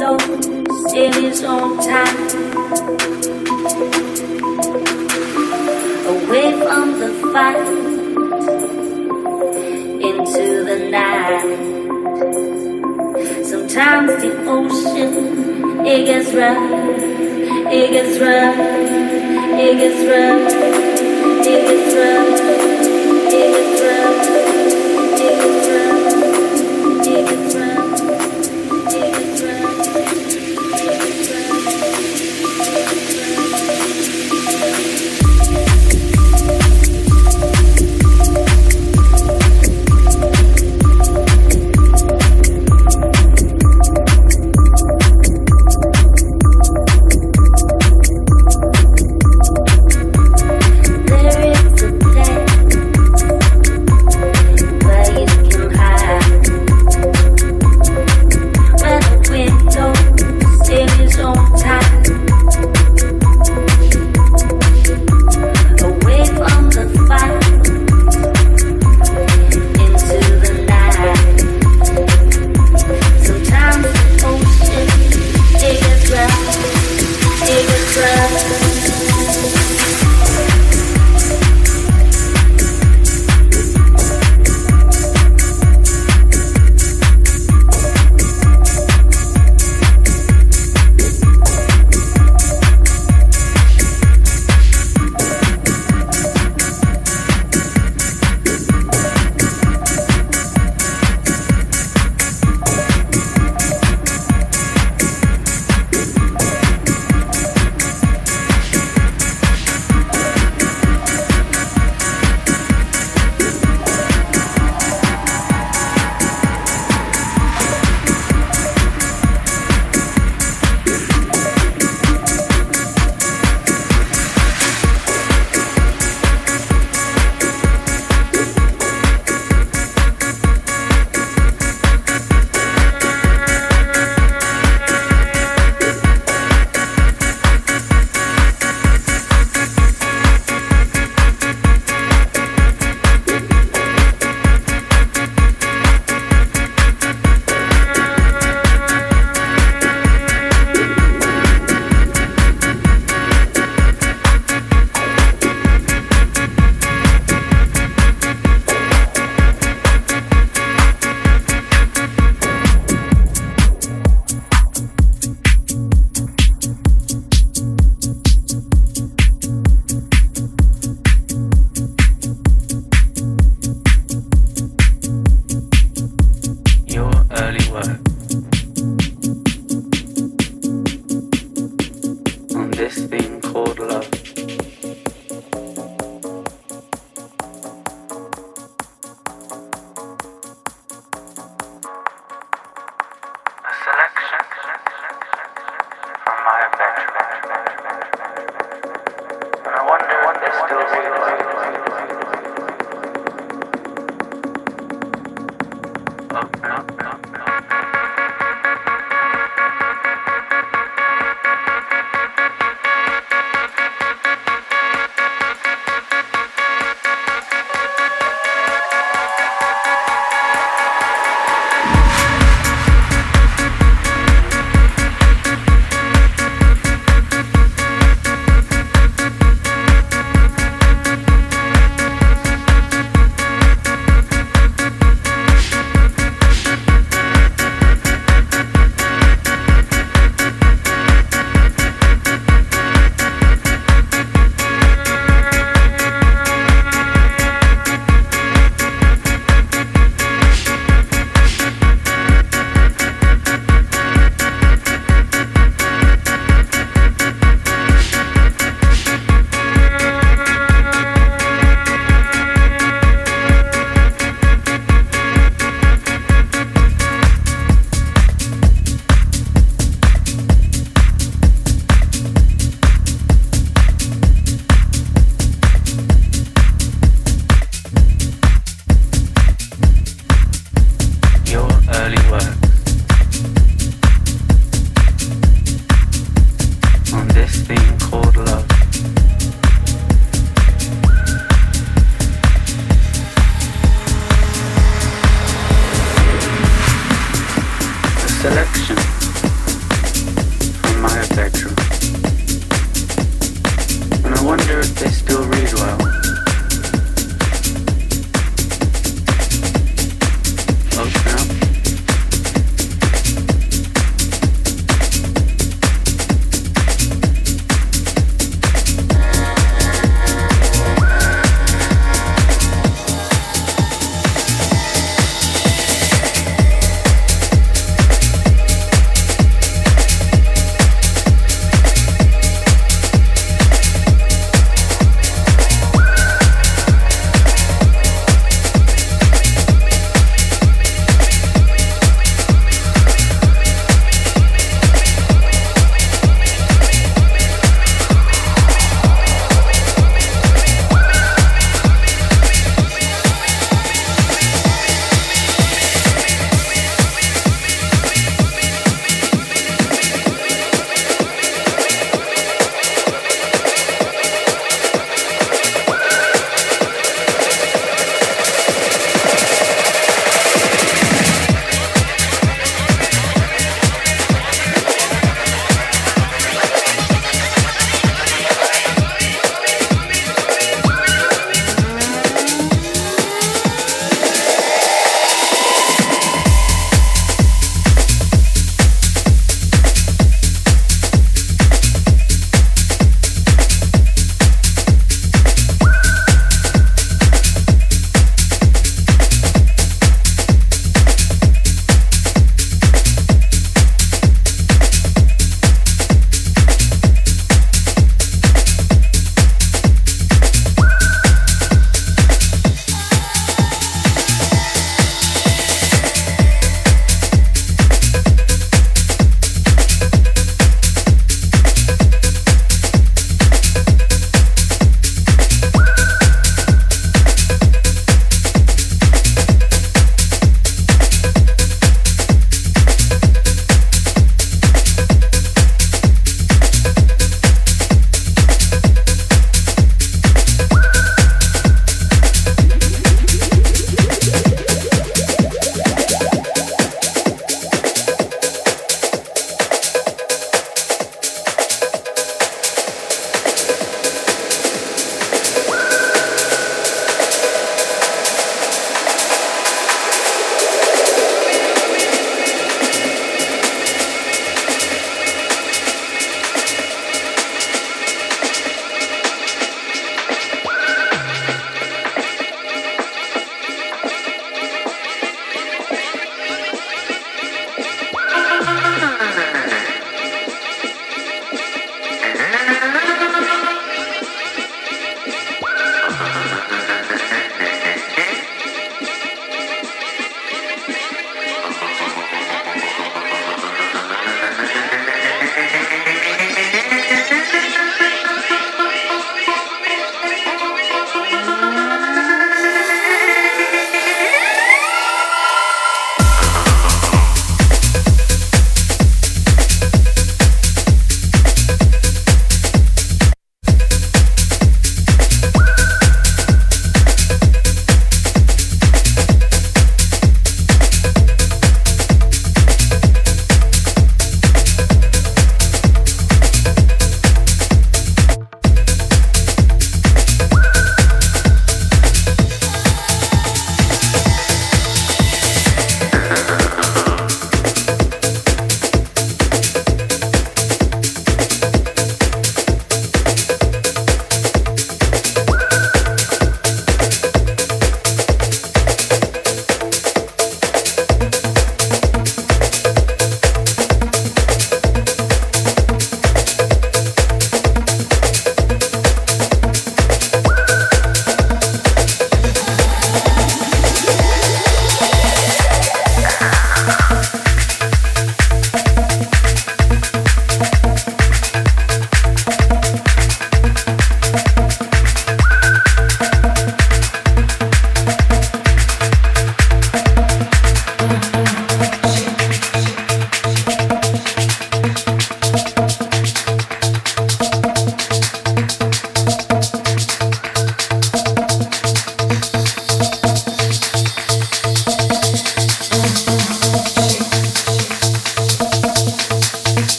window, it is on time. Away from the fight into the night. Sometimes the ocean, it gets rough, it gets rough, it gets rough, it gets rough.